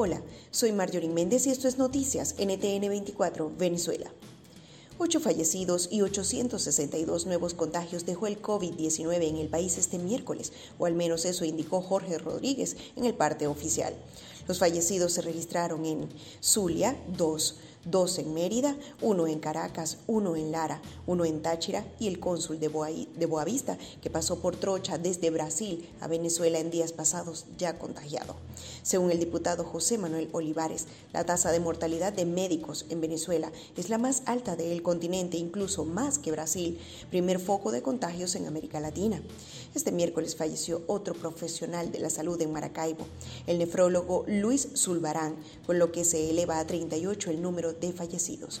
Hola, soy Marjorie Méndez y esto es Noticias NTN 24, Venezuela. Ocho fallecidos y 862 nuevos contagios dejó el COVID-19 en el país este miércoles, o al menos eso indicó Jorge Rodríguez en el parte oficial. Los fallecidos se registraron en Zulia, dos, dos en Mérida, uno en Caracas, uno en Lara, uno en Táchira y el cónsul de, Boavista, que pasó por Trocha desde Brasil a Venezuela en días pasados, ya contagiado. Según el diputado José Manuel Olivares, la tasa de mortalidad de médicos en Venezuela es la más alta del continente, incluso más que Brasil, primer foco de contagios en América Latina. Este miércoles falleció otro profesional de la salud en Maracaibo, el nefrólogo Luis Zulbarán, con lo que se eleva a 38 el número de fallecidos.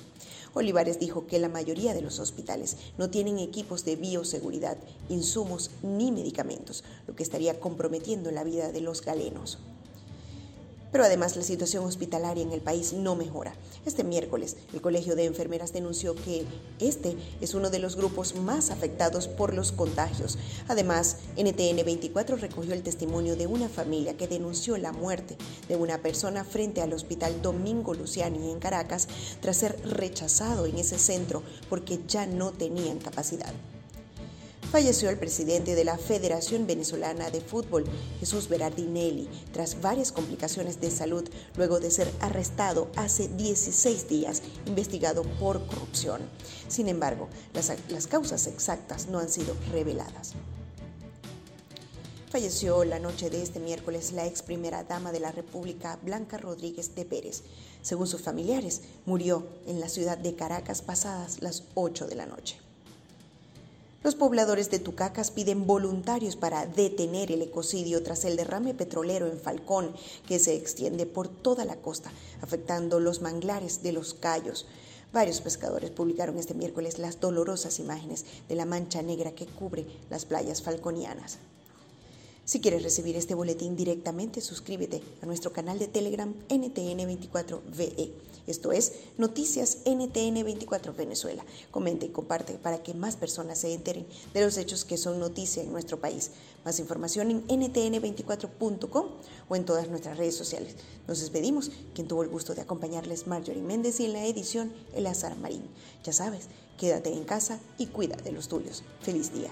Olivares dijo que la mayoría de los hospitales no tienen equipos de bioseguridad, insumos ni medicamentos, lo que estaría comprometiendo la vida de los galenos. Pero además la situación hospitalaria en el país no mejora. Este miércoles, el Colegio de Enfermeras denunció que este es uno de los grupos más afectados por los contagios. Además, NTN 24 recogió el testimonio de una familia que denunció la muerte de una persona frente al Hospital Domingo Luciani en Caracas tras ser rechazado en ese centro porque ya no tenían capacidad falleció el presidente de la Federación Venezolana de Fútbol, Jesús Berardinelli, tras varias complicaciones de salud luego de ser arrestado hace 16 días, investigado por corrupción. Sin embargo, las, causas exactas no han sido reveladas. Falleció la noche de este miércoles la ex primera dama de la República, Blanca Rodríguez de Pérez. Según sus familiares, murió en la ciudad de Caracas pasadas las 8 de la noche. Los pobladores de Tucacas piden voluntarios para detener el ecocidio tras el derrame petrolero en Falcón, que se extiende por toda la costa, afectando los manglares de los Cayos. Varios pescadores publicaron este miércoles las dolorosas imágenes de la mancha negra que cubre las playas falconianas. Si quieres recibir este boletín directamente, suscríbete a nuestro canal de Telegram NTN24VE. Esto es Noticias NTN24 Venezuela. Comenta y comparte para que más personas se enteren de los hechos que son noticia en nuestro país. Más información en ntn24.com o en todas nuestras redes sociales. Nos despedimos. Quien tuvo el gusto de acompañarles, Marjorie Méndez, y en la edición, Elazar Marín. Ya sabes, quédate en casa y cuida de los tuyos. Feliz día.